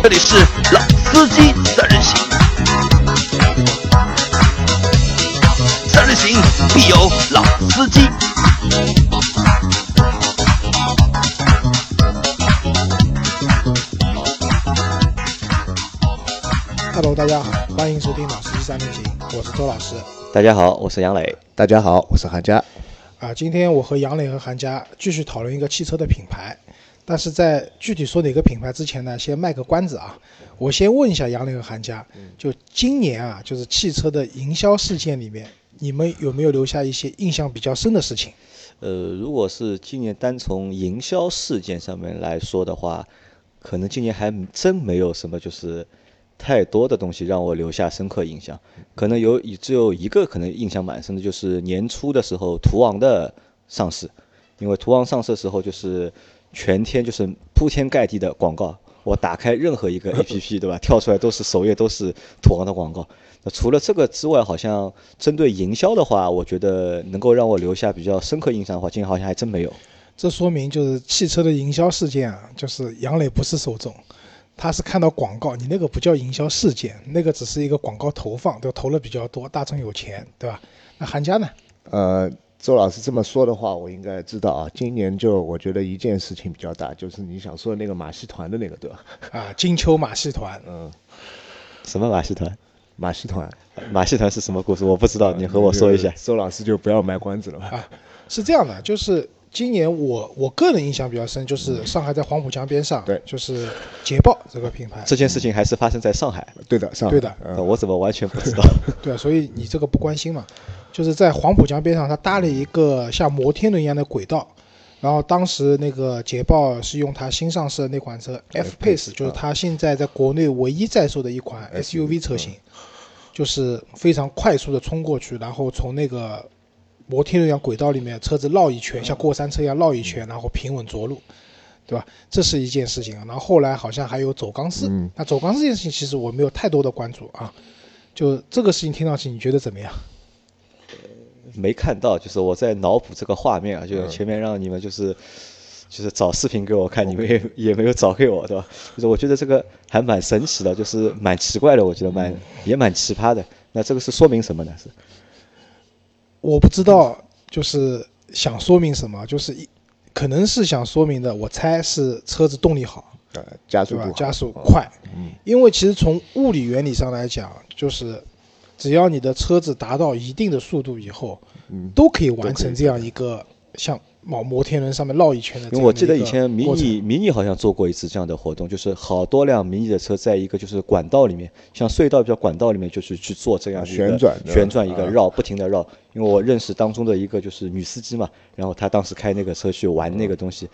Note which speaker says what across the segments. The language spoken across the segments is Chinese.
Speaker 1: 这里是老司机三人行，三人行必有老司机。
Speaker 2: Hello，大家好，欢迎收听《老司机三人行》，我是周老师。
Speaker 3: 大家好，我是杨磊。
Speaker 4: 大家好，我是韩佳。
Speaker 2: 啊，今天我和杨磊和韩佳继续讨论一个汽车的品牌，但是在具体说哪个品牌之前呢，先卖个关子啊。我先问一下杨磊和韩佳，就今年啊，就是汽车的营销事件里面，你们有没有留下一些印象比较深的事情？
Speaker 3: 呃，如果是今年单从营销事件上面来说的话，可能今年还真没有什么就是太多的东西让我留下深刻印象。可能有只有一个可能印象蛮深的，就是年初的时候途昂的上市，因为途昂上市的时候就是全天就是铺天盖地的广告，我打开任何一个 APP 对吧，跳出来都是首页都是土豪的广告。那除了这个之外，好像针对营销的话，我觉得能够让我留下比较深刻印象的话，今天好像还真没有。
Speaker 2: 这说明就是汽车的营销事件啊，就是杨磊不是受众，他是看到广告，你那个不叫营销事件，那个只是一个广告投放，对吧？投了比较多，大众有钱，对吧？那韩佳呢？
Speaker 4: 呃，周老师这么说的话，我应该知道啊。今年就我觉得一件事情比较大，就是你想说的那个马戏团的那个，对吧？
Speaker 2: 啊，金秋马戏团，
Speaker 4: 嗯，
Speaker 3: 什么马戏团？
Speaker 4: 马戏团，
Speaker 3: 马戏团是什么故事？我不知道，你和我说一下。
Speaker 4: 周老师就不要卖关子了吧。
Speaker 2: 啊，是这样的，就是今年我我个人印象比较深，就是上海在黄浦江边上，
Speaker 4: 对。
Speaker 2: 就是捷豹这个品牌，
Speaker 3: 这件事情还是发生在上海，
Speaker 4: 对的，上海。
Speaker 2: 对的。
Speaker 4: 嗯。
Speaker 3: 我怎么完全不知道？
Speaker 2: 对啊，所以你这个不关心嘛，就是在黄浦江边上，它搭了一个像摩天轮一样的轨道，然后当时那个捷豹是用它新上市的那款车 F Pace，就是它现在在国内唯一在售的一款 SUV 车型，就是非常快速的冲过去，然后从那个摩天轮一样轨道里面车子绕一圈，像过山车一样绕一圈，然后平稳着陆。对吧？这是一件事情啊。然后后来好像还有走钢丝，
Speaker 4: 嗯
Speaker 2: 那走钢丝这件事情其实我没有太多的关注啊。就这个事情听上去，你觉得怎么样？
Speaker 3: 没看到，就是我在脑补这个画面啊，就前面让你们就是就是找视频给我看，你们也 也没有找给我，对吧？就是我觉得这个还蛮神奇的，就是蛮奇怪的，我觉得蛮也蛮奇葩的。那这个是说明什么呢？是
Speaker 2: 我不知道，就是想说明什么，就是一可能是想说明的，我猜是车子动力好，
Speaker 4: 呃，加速？
Speaker 2: 对吧？加速快，
Speaker 4: 嗯。
Speaker 2: 因为其实从物理原理上来讲，就是只要你的车子达到一定的速度以后，
Speaker 4: 嗯，
Speaker 2: 都可以完成这样一个像摩摩天轮上面绕一圈的。
Speaker 3: 因为我记得以前迷你迷你好像做过一次这样的活动，就是好多辆迷你的车在一个就是管道里面，像隧道比较管道里面，就是去做这样一个
Speaker 4: 旋转
Speaker 3: 旋转一个
Speaker 4: 啊
Speaker 3: 绕，不停的绕。因为我认识当中的一个就是女司机嘛，然后她当时开那个车去玩那个东西，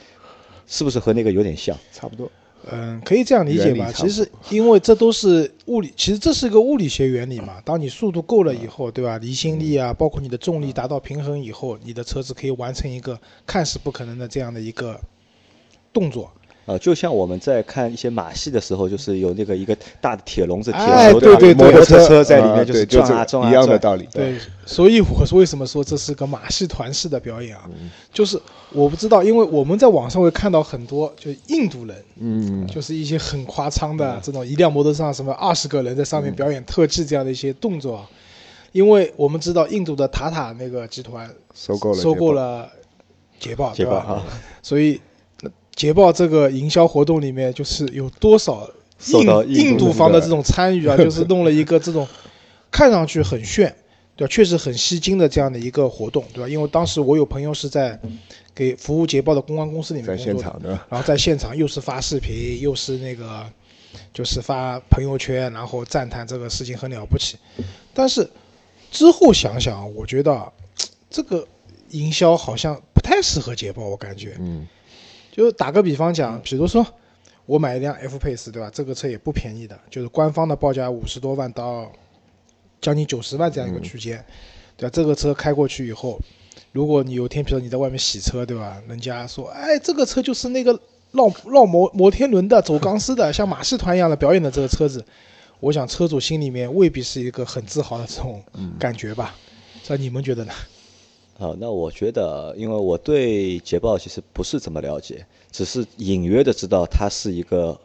Speaker 3: 是不是和那个有点像？
Speaker 4: 差不多。
Speaker 2: 嗯，可以这样理解吧？其实因为这都是物理，其实这是一个物理学原理嘛。当你速度够了以后，对吧？离心力啊，包括你的重力达到平衡以后，你的车子可以完成一个看似不可能的这样的一个动作。
Speaker 3: 啊，就像我们在看一些马戏的时候，就是有那个一个大的铁笼子、铁
Speaker 2: 哎
Speaker 3: 球，
Speaker 2: 对对对
Speaker 3: 摩托
Speaker 4: 车
Speaker 3: 车在里面
Speaker 4: 啊
Speaker 3: 就是
Speaker 4: 对就这个
Speaker 3: 转啊转啊
Speaker 4: 一样的道理。
Speaker 2: 对，所以我是为什么说这是个马戏团式的表演啊？就是我不知道，因为我们在网上会看到很多，就印度人，
Speaker 4: 嗯，
Speaker 2: 就是一些很夸张的这种一辆摩托车上什么二十个人在上面表演特技这样的一些动作啊。因为我们知道印度的塔塔那个集团
Speaker 4: 收购了，
Speaker 2: 收购。了捷豹，对吧？
Speaker 3: 捷豹啊，
Speaker 2: 所以那捷豹这个营销活动里面，就是有多少印
Speaker 3: 印度
Speaker 2: 方的这种参与啊，就是弄了一个这种看上去很炫，对吧？确实很吸睛的这样的一个活动，对吧？因为当时我有朋友是在给服务捷豹的公关公司里面
Speaker 4: 在
Speaker 2: 工作的
Speaker 4: 现场的，
Speaker 2: 然后在现场又是发视频，又是那个就是发朋友圈，然后赞叹这个事情很了不起。但是之后想想，我觉得这个营销好像不太适合捷豹，我感觉。
Speaker 4: 嗯
Speaker 2: 就打个比方讲，比如说我买一辆 F Pace，对吧？这个车也不便宜的，就是官方的报价五十多万到将近九十万这样一个区间，对吧？这个车开过去以后，如果你有天，比如说你在外面洗车，对吧？人家说，哎，这个车就是那个绕绕摩摩天轮的、走钢丝的，像马戏团一样的表演的这个车子，我想车主心里面未必是一个很自豪的这种感觉吧？这你们觉得呢？
Speaker 3: 好，那我觉得，因为我对捷豹其实不是怎么了解，只是隐约的知道它是一个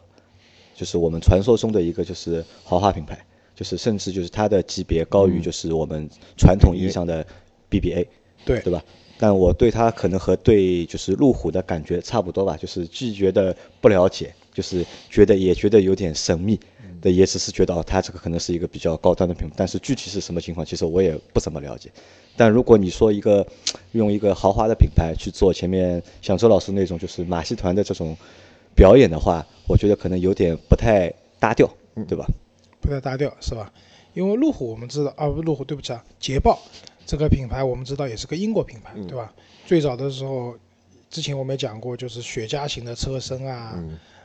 Speaker 3: 就是我们传说中的一个就是豪华品牌，就是甚至就是它的级别高于就是我们传统意义上的 BBA，
Speaker 2: 对
Speaker 3: 对吧？但我对它可能和对就是路虎的感觉差不多吧，就是既觉得不了解，就是觉得也觉得有点神秘，的也只是觉得哦，它这个可能是一个比较高端的品牌，但是具体是什么情况，其实我也不怎么了解。但如果你说一个用一个豪华的品牌去做前面像周老师那种就是马戏团的这种表演的话，我觉得可能有点不太搭调，对吧？
Speaker 2: 不太搭调是吧？因为路虎我们知道啊，不路虎，对不起啊，捷豹这个品牌我们知道也是个英国品牌，对吧？最早的时候，之前我们也讲过，就是雪茄型的车身啊，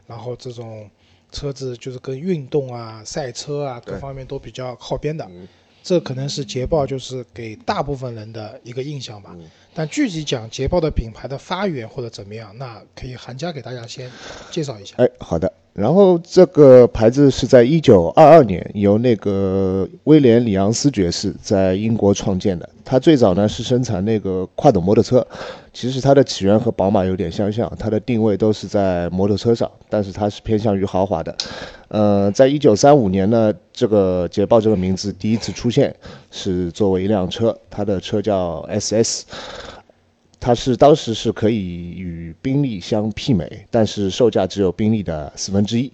Speaker 2: 然后这种车子就是跟运动啊、赛车啊各方面都比较靠边的。这可能是捷豹就是给大部分人的一个印象吧。但具体讲捷豹的品牌的发源或者怎么样，那可以韩家给大家先介绍一下。
Speaker 4: 哎，好的。然后这个牌子是在一九二二年由那个威廉里昂斯爵士在英国创建的。他最早呢是生产那个跨斗摩托车，其实它的起源和宝马有点相像，它的定位都是在摩托车上，但是它是偏向于豪华的。呃，在一九三五年呢，这个捷豹这个名字第一次出现是作为一辆车，它的车叫 SS。它是当时是可以与宾利相媲美，但是售价只有宾利的四分之一。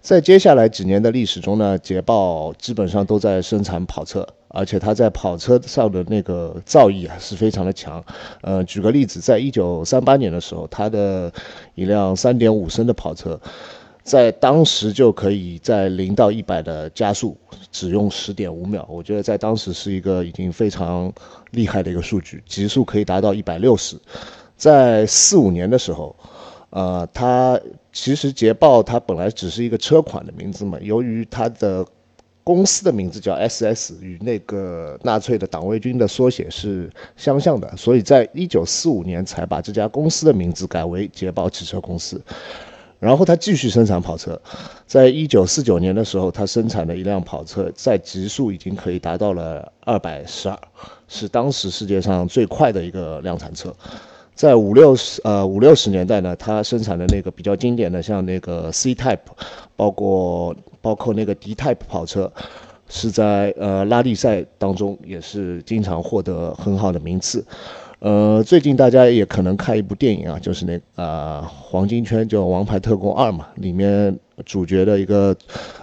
Speaker 4: 在接下来几年的历史中呢，捷豹基本上都在生产跑车，而且它在跑车上的那个造诣啊是非常的强。呃，举个例子，在一九三八年的时候，它的一辆三点五升的跑车。在当时就可以在零到一百的加速只用十点五秒，我觉得在当时是一个已经非常厉害的一个数据，极速可以达到一百六十。在四五年的时候，呃，它其实捷豹它本来只是一个车款的名字嘛，由于它的公司的名字叫 SS，与那个纳粹的党卫军的缩写是相像的，所以在一九四五年才把这家公司的名字改为捷豹汽车公司。然后他继续生产跑车，在一九四九年的时候，他生产的一辆跑车在极速已经可以达到了二百十二，是当时世界上最快的一个量产车。在五六十呃五六十年代呢，他生产的那个比较经典的，像那个 C Type，包括包括那个 D Type 跑车，是在呃拉力赛当中也是经常获得很好的名次。呃，最近大家也可能看一部电影啊，就是那呃黄金圈叫《王牌特工二》嘛，里面主角的一个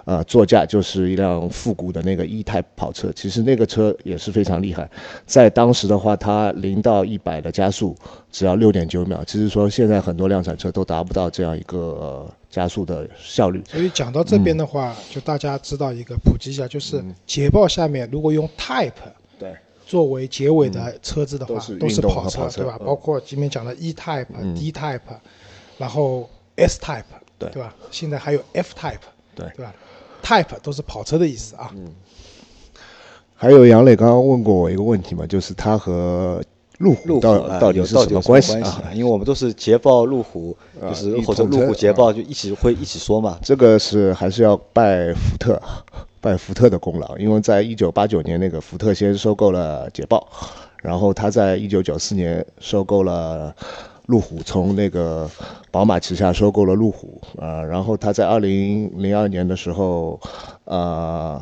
Speaker 4: 呃座驾就是一辆复古的那个 E-Type 跑车，其实那个车也是非常厉害，在当时的话，它零到一百的加速只要六点九秒，其实说现在很多量产车都达不到这样一个加速的效率。
Speaker 2: 所以讲到这边的话，就大家知道一个普及一下，就是捷豹下面如果用 Type。作为结尾的车子的话，都是跑车，对吧？包括前面讲的 E Type、D Type，然后 S Type，对对吧？现在还有 F Type，对对吧？Type 都是跑车的意思啊。
Speaker 4: 嗯。还有杨磊刚刚问过我一个问题嘛，就是他和路虎到
Speaker 3: 到
Speaker 4: 底是
Speaker 3: 什
Speaker 4: 么
Speaker 3: 关系
Speaker 4: 啊？
Speaker 3: 因为我们都是捷豹、路虎，就是或者路虎、捷豹就一起会一起说嘛。
Speaker 4: 这个是还是要拜福特。拜福特的功劳，因为在一九八九年那个福特先收购了捷豹，然后他在一九九四年收购了路虎，从那个宝马旗下收购了路虎，啊，然后他在二零零二年的时候，呃，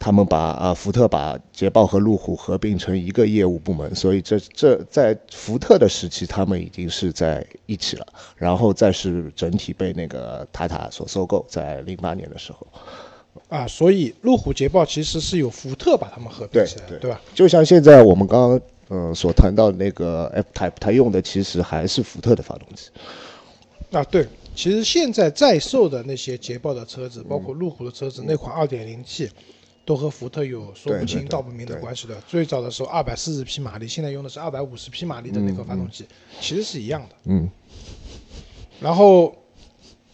Speaker 4: 他们把啊福特把捷豹和路虎合并成一个业务部门，所以这这在福特的时期他们已经是在一起了，然后再是整体被那个塔塔所收购，在零八年的时候。
Speaker 2: 啊，所以路虎捷豹其实是有福特把他们合并起来，
Speaker 4: 对
Speaker 2: 吧？
Speaker 4: 就像现在我们刚刚嗯所谈到的那个 F Type，它用的其实还是福特的发动机。
Speaker 2: 啊，对，其实现在在售的那些捷豹的车子，包括路虎的车子，那款 2.0T 都和福特有说不清道不明的关系的。最早的时候二百四十匹马力，现在用的是二百五十匹马力的那个发动机，其实是一样的。
Speaker 4: 嗯。
Speaker 2: 然后，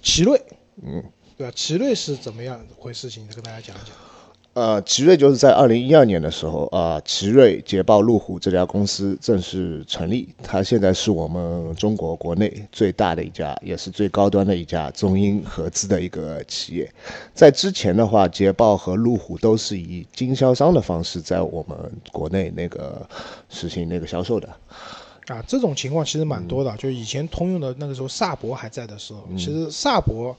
Speaker 2: 奇瑞，嗯。对吧？奇瑞是怎么样回事情？再跟大家讲一讲。
Speaker 4: 呃，奇瑞就是在二零一二年的时候啊，奇瑞、捷豹、路虎这家公司正式成立。它现在是我们中国国内最大的一家，也是最高端的一家中英合资的一个企业。在之前的话，捷豹和路虎都是以经销商的方式在我们国内那个实行那个销售的。
Speaker 2: 啊，这种情况其实蛮多的。就以前通用的那个时候，萨博还在的时候，其实萨博。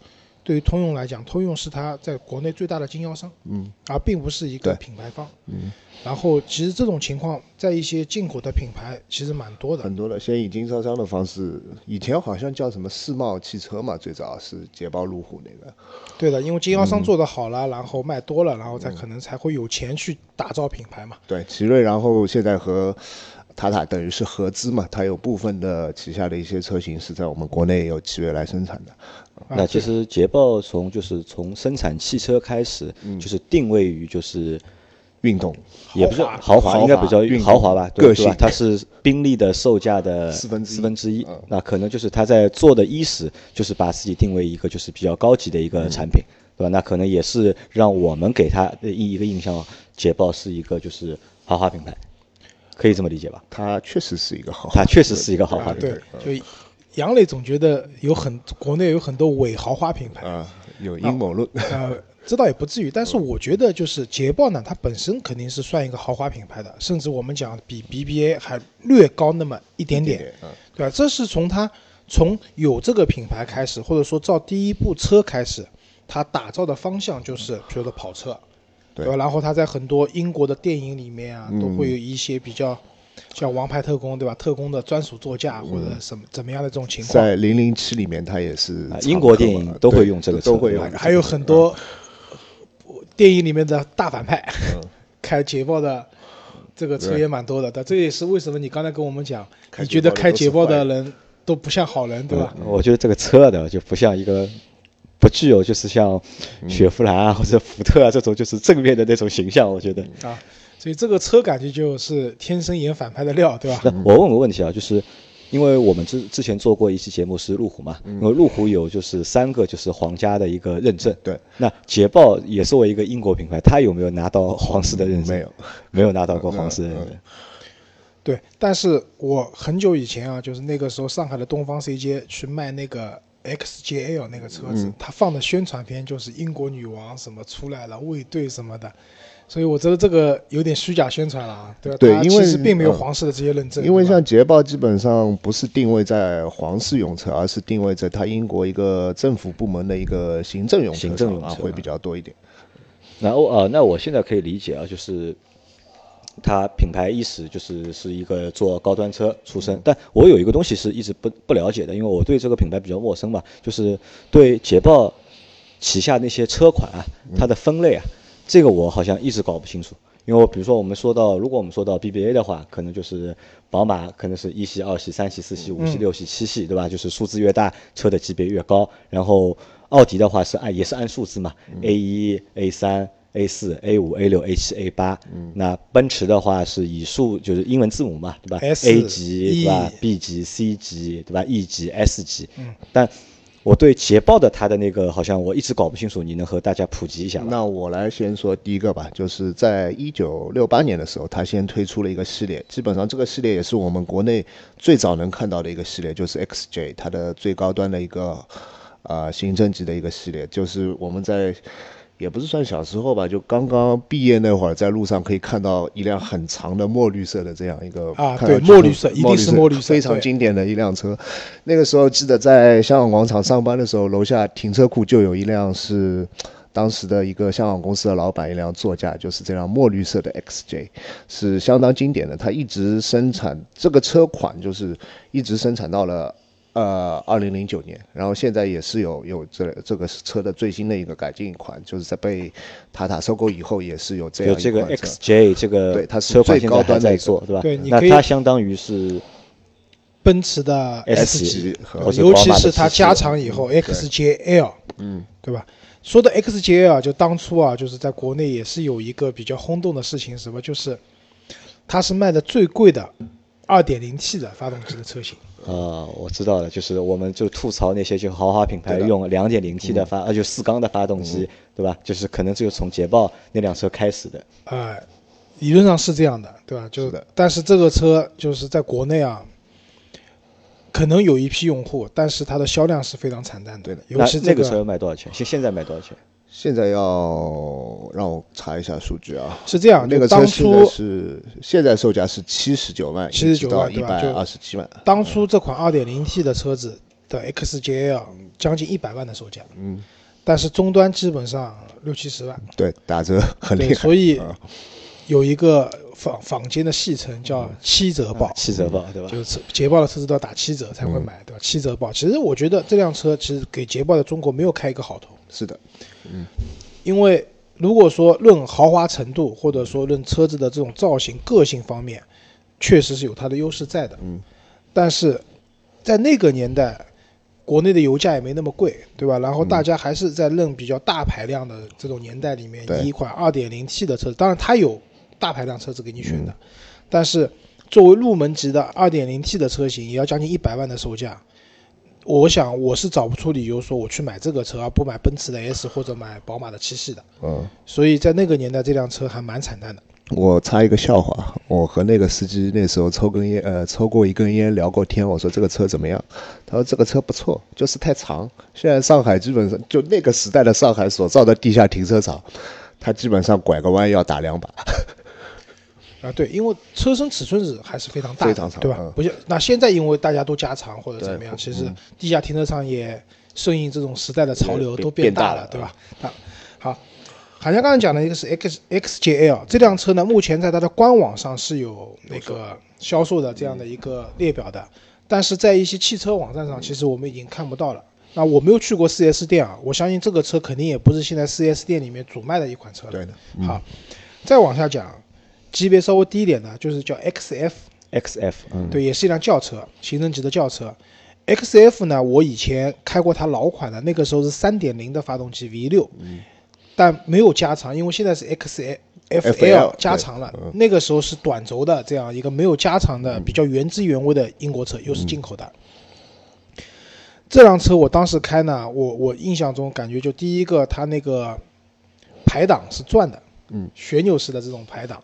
Speaker 2: 对于通用来讲，通用是它在国内最大的经销商，
Speaker 4: 嗯，
Speaker 2: 而并不是一个品牌方。
Speaker 4: 嗯，
Speaker 2: 然后其实这种情况在一些进口的品牌其实蛮多的
Speaker 4: 很。多的先以经销商的方式，以前好像叫什么世贸汽车嘛，最早是捷豹路虎那个，
Speaker 2: 对的，因为经销
Speaker 4: 嗯
Speaker 2: 商做得好了，然后卖多了，然后才可能才会有钱去打造品牌嘛。
Speaker 4: 对，奇瑞，然后现在和塔塔等于是合资嘛，它有部分的旗下的一些车型是在我们国内有企业来生产的。
Speaker 3: 那其实捷豹从就是从生产汽车开始，就是定位于就是
Speaker 4: 运动
Speaker 3: 也不是
Speaker 2: 豪华
Speaker 3: 应该比较
Speaker 4: 运
Speaker 3: 豪华吧，对
Speaker 4: 个性？
Speaker 3: 它是宾利的售价的
Speaker 4: 四分之一
Speaker 3: 四分之一
Speaker 4: 嗯，
Speaker 3: 那可能就是它在做的伊始，就是把自己定位一个就是比较高级的一个产品，对吧？那可能也是让我们给它的一一个印象，捷豹是一个就是豪华品牌，可以这么理解吧？
Speaker 4: 它确实是一个豪华，
Speaker 3: 它确实是一个豪华
Speaker 2: 啊，
Speaker 3: 品牌
Speaker 2: 对。，就杨磊总觉得有很国内有很多伪豪华品牌，
Speaker 4: 啊，有阴谋论。
Speaker 2: 呃，这倒也不至于，但是我觉得就是捷豹呢，它本身肯定是算一个豪华品牌的，甚至我们讲比 BBA 还略高那么一点点，
Speaker 4: 嗯，
Speaker 2: 对吧？这是从它从有这个品牌开始，或者说造第一部车开始，它打造的方向就是比如说跑车，
Speaker 4: 对。
Speaker 2: 吧？然后他在很多英国的电影里面啊，
Speaker 4: 嗯
Speaker 2: 都会有一些比较像《王牌特工》对吧？特工的专属座驾或者什么怎么样的这种情况，
Speaker 4: 在零零七里面，他也是
Speaker 3: 英国电影都会用这个车
Speaker 4: 都会用
Speaker 2: 还有很多电影里面的大反派，
Speaker 4: 嗯。
Speaker 2: 开捷豹的这个车也蛮多的，但这也是为什么你刚才跟我们讲，你觉得开捷豹的
Speaker 4: 人。
Speaker 2: 都不像好人，对吧？
Speaker 3: 我觉得这个车的就不像一个。不具有就是像雪佛兰啊或者福特啊这种就是正面的那种形象，我觉得。
Speaker 2: 啊，所以这个车感觉就是天生演反派的料，对吧？
Speaker 3: 那我问个问题啊，就是因为我们之之前做过一期节目是路虎嘛，因为路虎有就是三个就是皇家的一个认证，
Speaker 4: 对，
Speaker 3: 那捷豹也作为一个英国品牌，它有没有拿到皇室的认证？
Speaker 4: 没有，
Speaker 3: 没有拿到过皇室的认证。
Speaker 2: 对，但是我很久以前啊，就是那个时候上海的东方 CJ 去卖那个 XJL 那个车子，它放的宣传片就是英国女王什么出来了，卫队什么的，所以我觉得这个有点虚假宣传了啊，对
Speaker 4: 对因为
Speaker 2: 其实并没有
Speaker 4: 嗯
Speaker 2: 皇室的这些认证，
Speaker 4: 因为像捷豹基本上不是定位在皇室用车，而是定位在它英国一个政府部门的一个行政用车
Speaker 3: 行政用车。
Speaker 4: 上啊，会比较多一点。
Speaker 3: 然后呃，那我现在可以理解啊，就是它品牌意识就是是一个做高端车出身，但我有一个东西是一直不不了解的，因为我对这个品牌比较陌生嘛，就是对捷豹旗下那些车款啊，它的分类啊，这个我好像一直搞不清楚。因为比如说我们说到，如果我们说到 BBA 的话，可能就是宝马可能是一系、二系、三系、四系、五系、六系、七系，对吧？就是数字越大，车的级别越高。然后奥迪的话是按也是按数字嘛，A 一、A 三、A 四、A 五、A 六、A 七、A 八。那奔驰的话是以数就是英文字母嘛，对吧 S？A 级对吧 E？B 级、C 级对吧？E 级、S 级。但我对捷豹的它的那个好像我一直搞不清楚，你能和大家普及一下吗？
Speaker 4: 那我来先说第一个吧，就是在一九六八年的时候，它先推出了一个系列，基本上这个系列也是我们国内最早能看到的一个系列，就是 XJ，它的最高端的一个呃行政级的一个系列，就是我们在也不是算小时候吧，就刚刚毕业那会儿，在路上可以看到一辆很长的墨绿色的这样一个
Speaker 2: 啊
Speaker 4: 看
Speaker 2: 对墨绿色一定是墨绿色
Speaker 4: 非常经典的一辆车。那个时候记得在香港广场上班的时候，楼下停车库就有一辆是当时的一个香港公司的老板一辆座驾，就是这辆墨绿色的 XJ，是相当经典的。它一直生产这个车款，就是一直生产到了。呃，二零零九年，然后现在也是有有这这个车的最新的一个改进款，就是在被塔塔收购以后，也是有这样一
Speaker 3: 就这个 XJ 这个
Speaker 4: 对它是
Speaker 3: 车款
Speaker 4: 最高
Speaker 3: 现在还
Speaker 4: 端
Speaker 3: 在做，对吧？
Speaker 2: 对你可以
Speaker 3: 那它相当于是
Speaker 2: 奔驰的
Speaker 3: S
Speaker 2: 级
Speaker 4: 级
Speaker 2: 对
Speaker 3: 或者
Speaker 2: 尤其
Speaker 3: 宝马的7系
Speaker 2: 是它加长以后 XJL，
Speaker 4: 嗯，
Speaker 2: 对吧？说的 XJL 就当初啊，就是在国内也是有一个比较轰动的事情，什么就是它是卖的最贵的 2.0T 的发动机的车型。
Speaker 3: 啊，我知道了，就是我们就吐槽那些就豪华品牌用两点零 T 的发，呃，就四缸的发动机，对吧？就是可能就从捷豹那辆车开始的。
Speaker 2: 呃，理论上是这样的，对吧？就是
Speaker 4: 的
Speaker 2: 但是这个车就是在国内啊，可能有一批用户，但是它的销量是非常惨淡的。
Speaker 4: 对的
Speaker 3: 那
Speaker 2: 尤其这
Speaker 3: 那个车卖多少钱？现现在卖多少钱？
Speaker 4: 现在要让我查一下数据啊。
Speaker 2: 是这样，
Speaker 4: 那个
Speaker 2: 就当初
Speaker 4: 是现在售价是七十九万，
Speaker 2: 七
Speaker 4: 十
Speaker 2: 九万一
Speaker 4: 百二十七万。
Speaker 2: 当初这款二点零 T 的车子的 XJL 将近一百万的售价，
Speaker 4: 嗯，
Speaker 2: 但是终端基本上六七十万，
Speaker 4: 对，打折很，厉害。
Speaker 2: 所以
Speaker 4: 啊
Speaker 2: 有一个坊坊间的戏称叫七折报，
Speaker 3: 七折报对吧？
Speaker 2: 就是捷豹的车子都要打七折才会买，对吧？七折报，其实我觉得这辆车其实给捷豹的中国没有开一个好头，
Speaker 4: 是的，嗯
Speaker 2: 因为如果说论豪华程度，或者说论车子的这种造型、个性方面，确实是有它的优势在的。
Speaker 4: 嗯，
Speaker 2: 但是在那个年代，国内的油价也没那么贵，对吧？然后大家还是在认比较大排量的这种年代里面，一款 2.0T 的车子，当然它有大排量车子给你选的，但是作为入门级的 2.0T 的车型，也要将近一百万的售价。我想我是找不出理由说我去买这个车，而不买奔驰的 S 或者买宝马的七系的。
Speaker 4: 嗯，
Speaker 2: 所以在那个年代，这辆车还蛮惨淡的。
Speaker 4: 我插一个笑话，我和那个司机那时候抽根烟，呃，抽过一根烟，聊过天。我说这个车怎么样？他说这个车不错，就是太长。现在上海基本上就那个时代的上海所造的地下停车场，他基本上拐个弯要打两把。
Speaker 2: 啊，对，因为车身尺寸是还是非常大的，
Speaker 4: 非常长
Speaker 2: 对吧？
Speaker 4: 嗯
Speaker 2: 不像那现在，因为大家都加长或者怎么样，其实
Speaker 4: 嗯
Speaker 2: 地下停车场也顺应这种时代的潮流都
Speaker 4: 变大了
Speaker 2: 对吧？啊，好，好像刚才讲的一个是 X XJL 这辆车呢，目前在它的官网上是有那个销售的这样的一个列表的，但是在一些汽车网站上，其实我们已经看不到了。那我没有去过 4S 店啊，我相信这个车肯定也不是现在 4S 店里面主卖的一款车了。
Speaker 4: 对的，
Speaker 2: 好，再往下讲，级别稍微低一点的，就是叫
Speaker 3: XF，XF 嗯，
Speaker 2: 对，也是一辆轿车，行政级的轿车。XF 呢，我以前开过它老款的，那个时候是三点零的发动机 V6，但没有加长，因为现在是 XF。
Speaker 4: FL
Speaker 2: 加长了那个时候是短轴的这样一个没有加长的比较原汁原味的英国车，又是进口的。这辆车我当时开呢，我我印象中感觉就第一个它那个排档是转的，
Speaker 4: 嗯，
Speaker 2: 旋钮式的这种排档，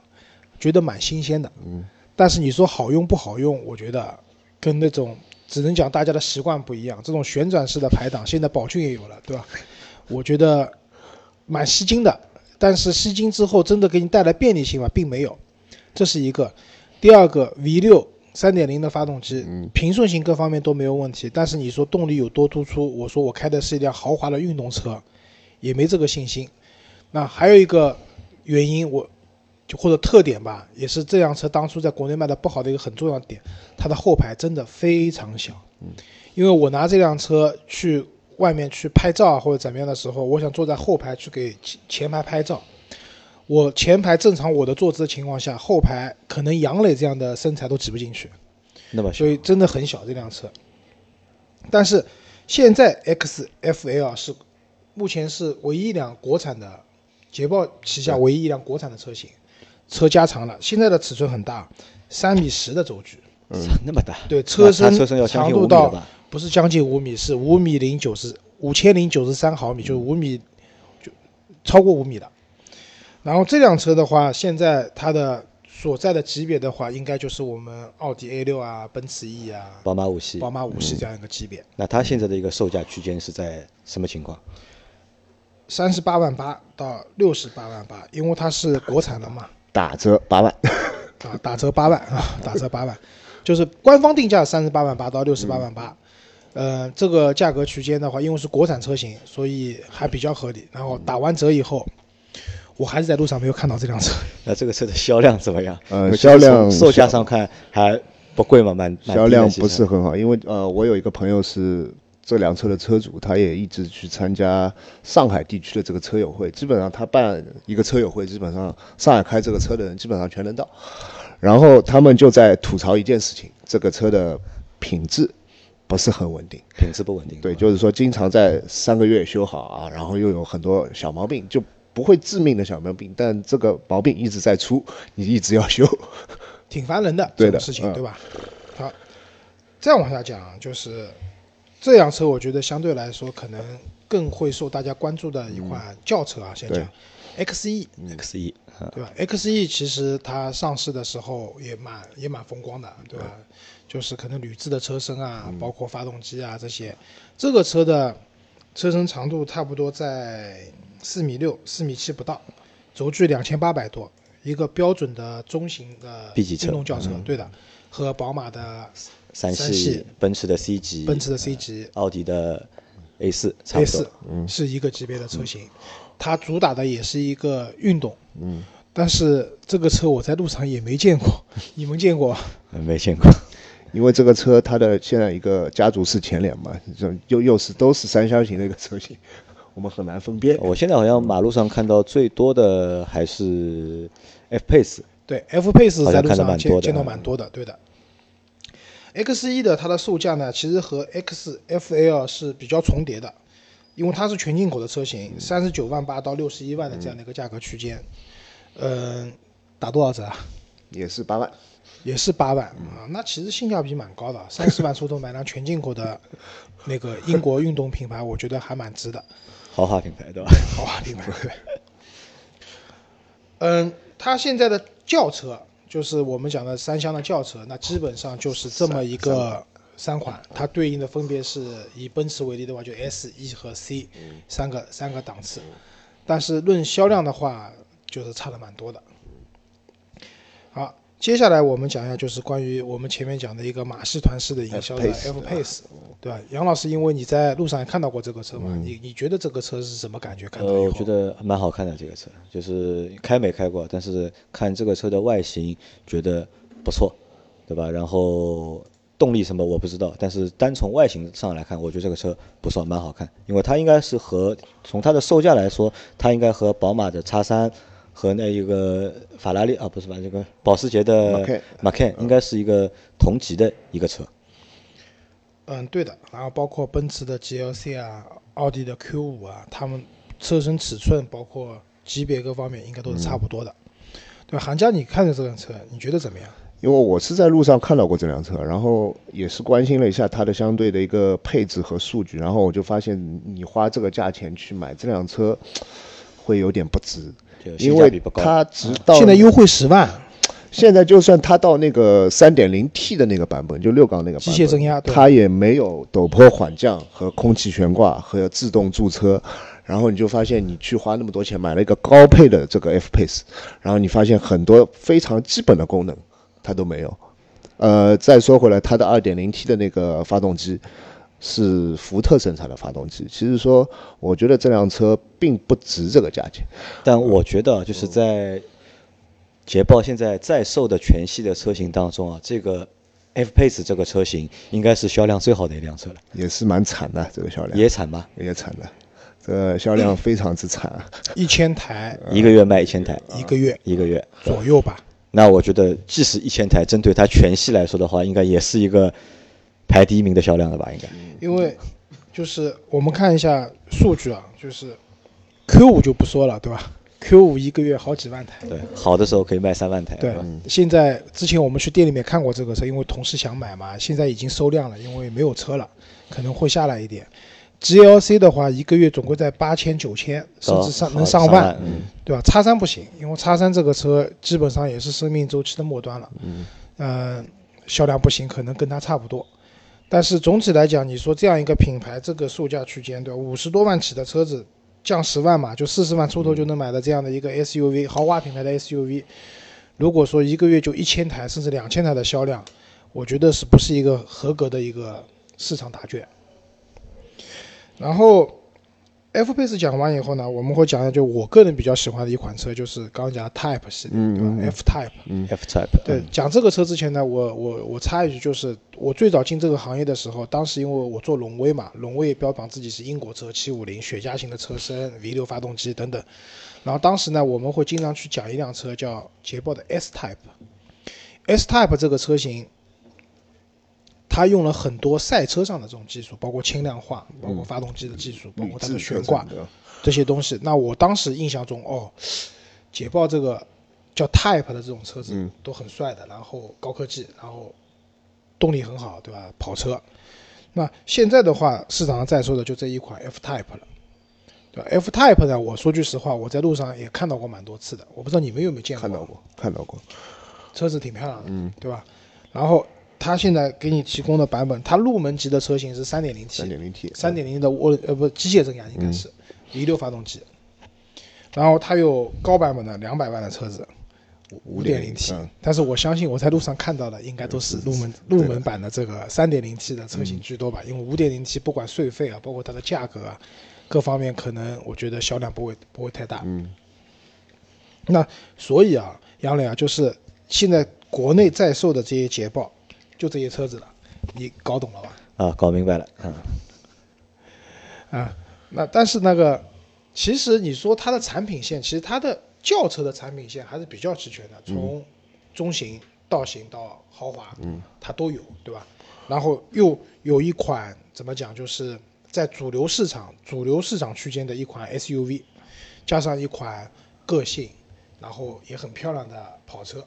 Speaker 2: 觉得蛮新鲜的，
Speaker 4: 嗯，
Speaker 2: 但是你说好用不好用，我觉得跟那种只能讲大家的习惯不一样。这种旋转式的排档，现在宝骏也有了，对吧？我觉得蛮吸睛的，但是吸睛之后真的给你带来便利性吗？并没有，这是一个。第二个 V 六三点零的发动机，
Speaker 4: 嗯
Speaker 2: 平顺性各方面都没有问题，但是你说动力有多突出？我说我开的是一辆豪华的运动车，也没这个信心。那还有一个原因，我就或者特点吧，也是这辆车当初在国内卖的不好的一个很重要的点，它的后排真的非常小。嗯因为我拿这辆车去外面去拍照啊或者怎么样的时候，我想坐在后排去给前前排拍照。我前排正常我的坐姿的情况下，后排可能杨磊这样的身材都挤不进去，
Speaker 3: 那么
Speaker 2: 所以真的很小这辆车。但是现在 XFL 是目前是唯一一辆国产的捷豹旗下唯一一辆国产的车型，车加长了，现在的尺寸很大，三米十的轴距，嗯。
Speaker 3: 那么大，
Speaker 2: 对车身
Speaker 3: 车身要将近
Speaker 2: 长度到
Speaker 3: 五米吧？
Speaker 2: 不是将近五米，是五米零九十五千零九十三毫米，就是五米，就超过五米的。然后这辆车的话，现在它的所在的级别的话，应该就是我们奥迪 A 六啊、奔驰 E 啊、
Speaker 3: 宝马五系，
Speaker 2: 宝马五系这样一个级别，
Speaker 3: 那它现在的一个售价区间是在什么情况？
Speaker 2: 三十八万八到六十八万八，因为它是国产的嘛，
Speaker 4: 打折八万，
Speaker 2: 啊，打折八万啊，打折八万，就是官方定价三十八万八到六十八万八，呃，这个价格区间的话，因为是国产车型，所以还比较合理。然后打完折以后，我还是在路上没有看到这辆车。
Speaker 3: 那这个车的销量怎么样？
Speaker 4: 呃销量
Speaker 3: 售价上看还不贵嘛，蛮蛮
Speaker 4: 销量不是很好，因为呃，我有一个朋友是这辆车的车主，他也一直去参加上海地区的这个车友会，基本上他办一个车友会，基本上上海开这个车的人基本上全能到。然后他们就在吐槽一件事情，这个车的品质不是很稳定。
Speaker 3: 品质不稳定。
Speaker 4: 对，就是说经常在三个月修好啊，然后又有很多小毛病，就不会致命的小毛病，但这个毛病一直在出，你一直要修。
Speaker 2: 挺烦人的
Speaker 4: 对的
Speaker 2: 事情，
Speaker 4: 嗯
Speaker 2: 对吧？好，再往下讲，就是这辆车，我觉得相对来说可能更会受大家关注的一款轿车啊，先讲
Speaker 3: XE，X 一，啊。
Speaker 2: 对吧？XE 其实它上市的时候也蛮也蛮风光的，对吧？就是可能铝制的车身啊，包括发动机啊这些，这个车的车身长度差不多在四米六、四米七不到，轴距两千八百多，一个标准的中型的运动轿车，对的，和宝马的
Speaker 3: 三
Speaker 2: 三系
Speaker 3: 系、奔驰的 C 级、
Speaker 2: 奔驰的 C 级，
Speaker 3: 奥迪的 A 四
Speaker 2: A 四
Speaker 3: 多。
Speaker 2: 是一个级别的车型，它主打的也是一个运动。
Speaker 4: 嗯，
Speaker 2: 但是这个车我在路上也没见过，你们见过
Speaker 3: 没见过。
Speaker 4: 因为这个车它的现在一个家族式前脸嘛，这又又是都是三厢型的一个车型，我们很难分辨。
Speaker 3: 我现在好像马路上看到最多的还是 F Pace，
Speaker 2: 对，F Pace 在路上
Speaker 3: 蛮多的
Speaker 2: 见见到蛮多的，对的。X 一的它的售价呢，其实和 X FL 是比较重叠的，因为它是全进口的车型，三十九万八到六十一万的这样的一个价格区间，嗯、打多少折啊？
Speaker 4: 也是八万，
Speaker 2: 也是八万啊，那其实性价比蛮高的，三十万出头买辆全进口的那个英国运动品牌，我觉得还蛮值的。
Speaker 3: 豪华品牌对吧？
Speaker 2: 豪华品牌。对。嗯，它现在的轿车就是我们讲的三厢的轿车，那基本上就是这么一个三款，它对应的分别是以奔驰为例的话，就 S、E 和 C 三个三个档次，但是论销量的话，就是差的蛮多的。好，接下来我们讲一下，就是关于我们前面讲的一个马戏团式的营销的
Speaker 4: F-Pace，
Speaker 2: 对吧？杨老师，因为你在路上也看到过这个车嘛，
Speaker 4: 嗯
Speaker 2: 你你觉得这个车是什么感觉？看到
Speaker 3: 呃，我觉得蛮好看的这个车，就是开没开过，但是看这个车的外形觉得不错，对吧？然后动力什么我不知道，但是单从外形上来看，我觉得这个车不错，蛮好看。因为它应该是和从它的售价来说，它应该和宝马的叉三和那一个法拉利啊，不是吧？这个保时捷的
Speaker 4: Macan
Speaker 3: 应该是一个同级的一个车。
Speaker 2: 嗯，对的，然后包括奔驰的 GLC 啊，奥迪的 Q 五啊，他们车身尺寸包括级别各方面应该都是差不多的。对吧，韩佳，你看着这辆车，你觉得怎么样？
Speaker 4: 因为我是在路上看到过这辆车，然后也是关心了一下它的相对的一个配置和数据，然后我就发现你花这个价钱去买这辆车，会有点不值，
Speaker 3: 就
Speaker 4: 因为。它直到
Speaker 2: 现在优惠十万，
Speaker 4: 现在就算它到那个三点零 T 的那个版本，就六缸那个版本，
Speaker 2: 机械增压
Speaker 4: 它也没有陡坡缓降和空气悬挂和自动驻车。然后你就发现，你去花那么多钱买了一个高配的这个 F Pace，然后你发现很多非常基本的功能它都没有。呃，再说回来，它的二点零 T 的那个发动机是福特生产的发动机。其实说，我觉得这辆车并不值这个价钱。
Speaker 3: 但我觉得啊就是在捷豹现在在售的全系的车型当中啊，这个 F Pace 这个车型应该是销量最好的一辆车了。
Speaker 4: 也是蛮惨的，这个销量
Speaker 3: 也惨吧，
Speaker 4: 也惨的，这个销量非常之惨啊。
Speaker 2: 一千台
Speaker 3: 一个月卖一千台，
Speaker 2: 一个月
Speaker 3: 一个月。
Speaker 2: 左右吧。
Speaker 3: 那我觉得，即使一千台，针对它全系来说的话，应该也是一个排第一名的销量了吧？应该。
Speaker 2: 因为就是我们看一下数据啊，就是 Q 五就不说了，对吧？Q 五一个月好几万台。
Speaker 3: 对，好的时候可以卖三万台。
Speaker 2: 对
Speaker 3: 吧，
Speaker 2: 现在之前我们去店里面看过这个车，因为同事想买嘛，现在已经收量了，因为没有车了，可能会下来一点。GLC 的话，一个月总归在八千、九千，甚至上
Speaker 3: 好
Speaker 2: 能上万，
Speaker 3: 嗯，
Speaker 2: 对吧？叉三不行，因为叉三这个车基本上也是生命周期的末端了，嗯，呃，销量不行，可能跟它差不多。但是总体来讲，你说这样一个品牌，这个售价区间，对吧？五十多万起的车子，降十万嘛，就四十万出头就能买到这样的一个 SUV，豪华品牌的 SUV。如果说一个月就一千台甚至两千台的销量，我觉得是不是一个合格的一个市场答卷？然后 F Pace 讲完以后呢，我们会讲一下，就我个人比较喜欢的一款车，就是刚刚讲的 Type 系列，对吧？F Type。
Speaker 3: F Type。
Speaker 2: 对，讲这个车之前呢，我我我插一句，就是我最早进这个行业的时候，当时因为我做荣威嘛，荣威也标榜自己是英国车七五零雪茄型的车身，V 六发动机等等。然后当时呢，我们会经常去讲一辆车叫捷豹的 S Type。S Type 这个车型，它用了很多赛车上的这种技术，包括轻量化，包括发动机的技术，包括它的悬挂，这些东西。那我当时印象中，哦，捷豹这个叫 Type 的这种车子
Speaker 4: 嗯
Speaker 2: 都很帅的，然后高科技，然后动力很好，对吧？跑车。那现在的话，市场上在售的就这一款 F Type 了，对吧？F Type 呢，我说句实话，我在路上也看到过蛮多次的，我不知道你们有没有见过。
Speaker 4: 看到过，看到过。
Speaker 2: 车子挺漂亮的，嗯，对吧？然后它现在给你提供的版本，它入门级的车型是三点零 T，
Speaker 4: 三点零 T，
Speaker 2: 三点零的涡呃不机械增压应该是 V 六发动机，然后它有高版本的两百万的车子，五点零 T，
Speaker 4: 嗯。
Speaker 2: 但是我相信我在路上看到的应该都是入门入门版的这个三点零 T 的车型居多吧，因为五点零 T 不管税费啊，包括它的价格啊，各方面可能我觉得销量不会不会太大。
Speaker 4: 嗯，
Speaker 2: 那所以啊，杨磊啊，就是现在国内在售的这些捷豹，就这些车子了，你搞懂了吧？
Speaker 3: 啊，搞明白了，嗯，
Speaker 2: 啊，那但是那个，其实你说它的产品线，其实它的轿车的产品线还是比较齐全的，从中型、到型到豪华，嗯，它都有，对吧？然后又有一款怎么讲，就是在主流市场、主流市场区间的一款 SUV，加上一款个性，然后也很漂亮的跑车。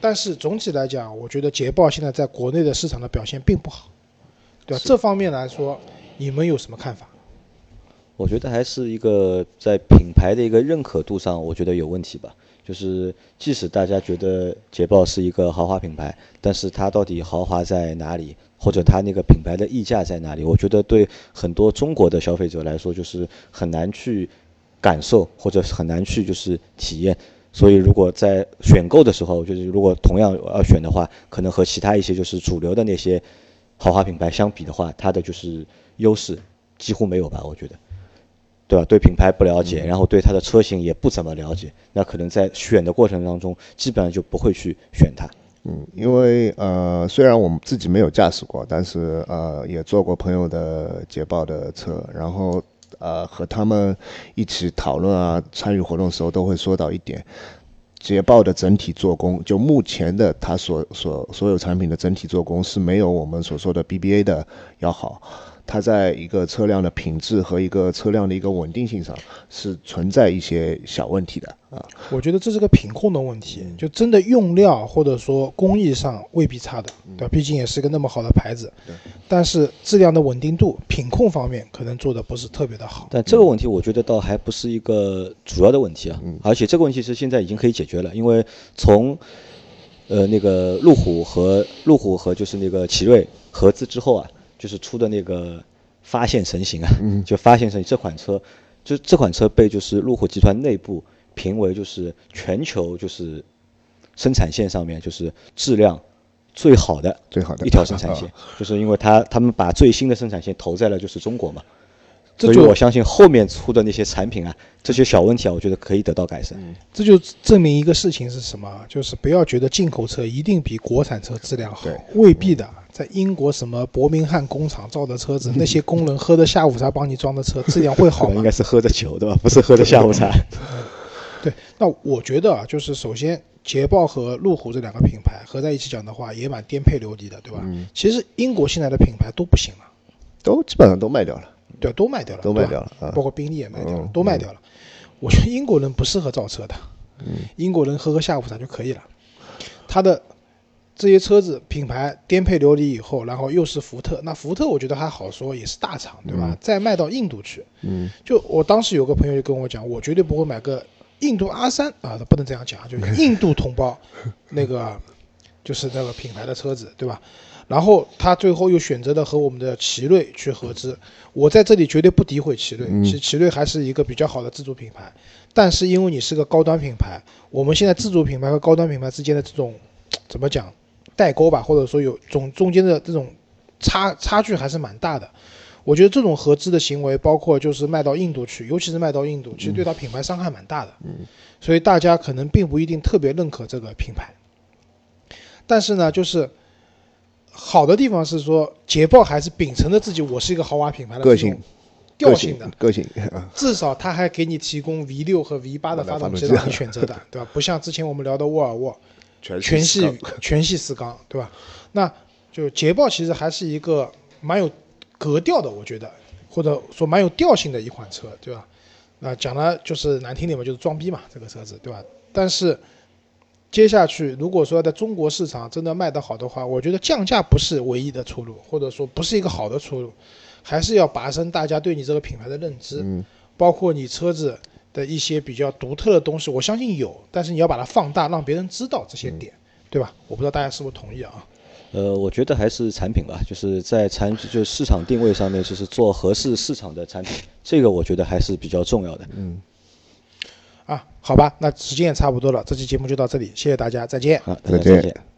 Speaker 2: 但是总体来讲，我觉得捷豹现在在国内的市场的表现并不好，对吧？这方面来说，你们有什么看法？
Speaker 3: 我觉得还是一个在品牌的一个认可度上，我觉得有问题吧。就是即使大家觉得捷豹是一个豪华品牌，但是它到底豪华在哪里，或者它那个品牌的溢价在哪里？我觉得对很多中国的消费者来说，就是很难去感受，或者是很难去就是体验。所以，如果在选购的时候，就是如果同样要选的话，可能和其他一些就是主流的那些豪华品牌相比的话，它的就是优势几乎没有吧？我觉得。对吧？对品牌不了解，然后对它的车型也不怎么了解，那可能在选的过程当中，基本上就不会去选它。
Speaker 4: 嗯，因为呃，虽然我们自己没有驾驶过，但是呃，也坐过朋友的捷豹的车，然后呃，和他们一起讨论啊，参与活动的时候都会说到一点，捷豹的整体做工，就目前的它所所所有产品的整体做工是没有我们所说的 BBA 的要好。它在一个车辆的品质和一个车辆的一个稳定性上是存在一些小问题的啊。
Speaker 2: 我觉得这是个品控的问题，就真的用料或者说工艺上未必差的，对吧？毕竟也是个那么好的牌子，但是质量的稳定度、品控方面可能做的不是特别的好。
Speaker 3: 但这个问题我觉得倒还不是一个主要的问题啊，而且这个问题是现在已经可以解决了，因为从呃那个路虎和路虎和就是那个奇瑞合资之后啊。就是出的那个发现神行啊，就发现神行这款车，就这款车被就是路虎集团内部评为就是全球就是生产线上面就是质量最好的
Speaker 4: 最好的
Speaker 3: 一条生产线，就是因为它他们把最新的生产线投在了就是中国嘛，
Speaker 2: 这就
Speaker 3: 所以我相信后面出的那些产品啊，这些小问题啊，我觉得可以得到改善。
Speaker 2: 这就证明一个事情是什么？就是不要觉得进口车一定比国产车质量好，未必的。在英国什么伯明翰工厂造的车子，那些工人喝的下午茶帮你装的车，质量会好吗
Speaker 3: 应？该是喝的酒对吧？不是喝的下午茶。
Speaker 2: 对，那我觉得啊，就是首先捷豹和路虎这两个品牌合在一起讲的话，也蛮颠沛流离的，对吧？
Speaker 4: 嗯
Speaker 2: 其实英国现在的品牌都不行了，
Speaker 4: 都基本上都卖掉了。
Speaker 2: 对，都卖掉了，
Speaker 4: 都卖掉了啊
Speaker 2: 包括宾利也卖掉了，
Speaker 4: 嗯
Speaker 2: 都卖掉了。我觉得英国人不适合造车的，
Speaker 4: 嗯
Speaker 2: 英国人喝个下午茶就可以了。他的这些车子品牌颠沛流离以后，然后又是福特，那福特我觉得还好说，也是大厂，对吧？再卖到印度去，
Speaker 4: 嗯，
Speaker 2: 就我当时有个朋友就跟我讲，我绝对不会买个印度阿三啊，不能这样讲，就是 印度同胞那个就是那个品牌的车子，对吧？然后他最后又选择了和我们的奇瑞去合资。我在这里绝对不诋毁奇瑞，其实奇瑞还是一个比较好的自主品牌，但是因为你是个高端品牌，我们现在自主品牌和高端品牌之间的这种怎么讲代沟吧，或者说有中中间的这种差差距还是蛮大的。我觉得这种合资的行为，包括就是卖到印度去，尤其是卖到印度，其实对它品牌伤害蛮大的。
Speaker 4: 嗯，
Speaker 2: 所以大家可能并不一定特别认可这个品牌。但是呢，就是好的地方是说，捷豹还是秉承着自己我是一个豪华品牌的
Speaker 4: 个性
Speaker 2: 调性的，
Speaker 4: 个性啊，
Speaker 2: 至少它还给你提供 V 六和 V 八的
Speaker 4: 发动机
Speaker 2: 让你选择的，对吧？不像之前我们聊的沃尔沃，
Speaker 4: 全
Speaker 2: 全系
Speaker 4: 系
Speaker 2: 全系四缸，对吧？那就捷豹其实还是一个蛮有格调的，我觉得，或者说蛮有调性的一款车，对吧？那讲的就是难听点嘛，就是装逼嘛，这个车子，对吧？但是接下去如果说在中国市场真的卖得好的话，我觉得降价不是唯一的出路，或者说不是一个好的出路，还是要拔升大家对你这个品牌的认知，
Speaker 4: 嗯
Speaker 2: 包括你车子的一些比较独特的东西，我相信有，但是你要把它放大，让别人知道这些点，对吧？我不知道大家是不是同意啊？
Speaker 3: 呃，我觉得还是产品吧，就是在产就是市场定位上面，就是做合适市场的产品，这个我觉得还是比较重要的。
Speaker 4: 嗯
Speaker 2: 啊，好吧，那时间也差不多了，这期节目就到这里，谢谢大家，再见。
Speaker 3: 好，大
Speaker 4: 再见
Speaker 3: 家再见。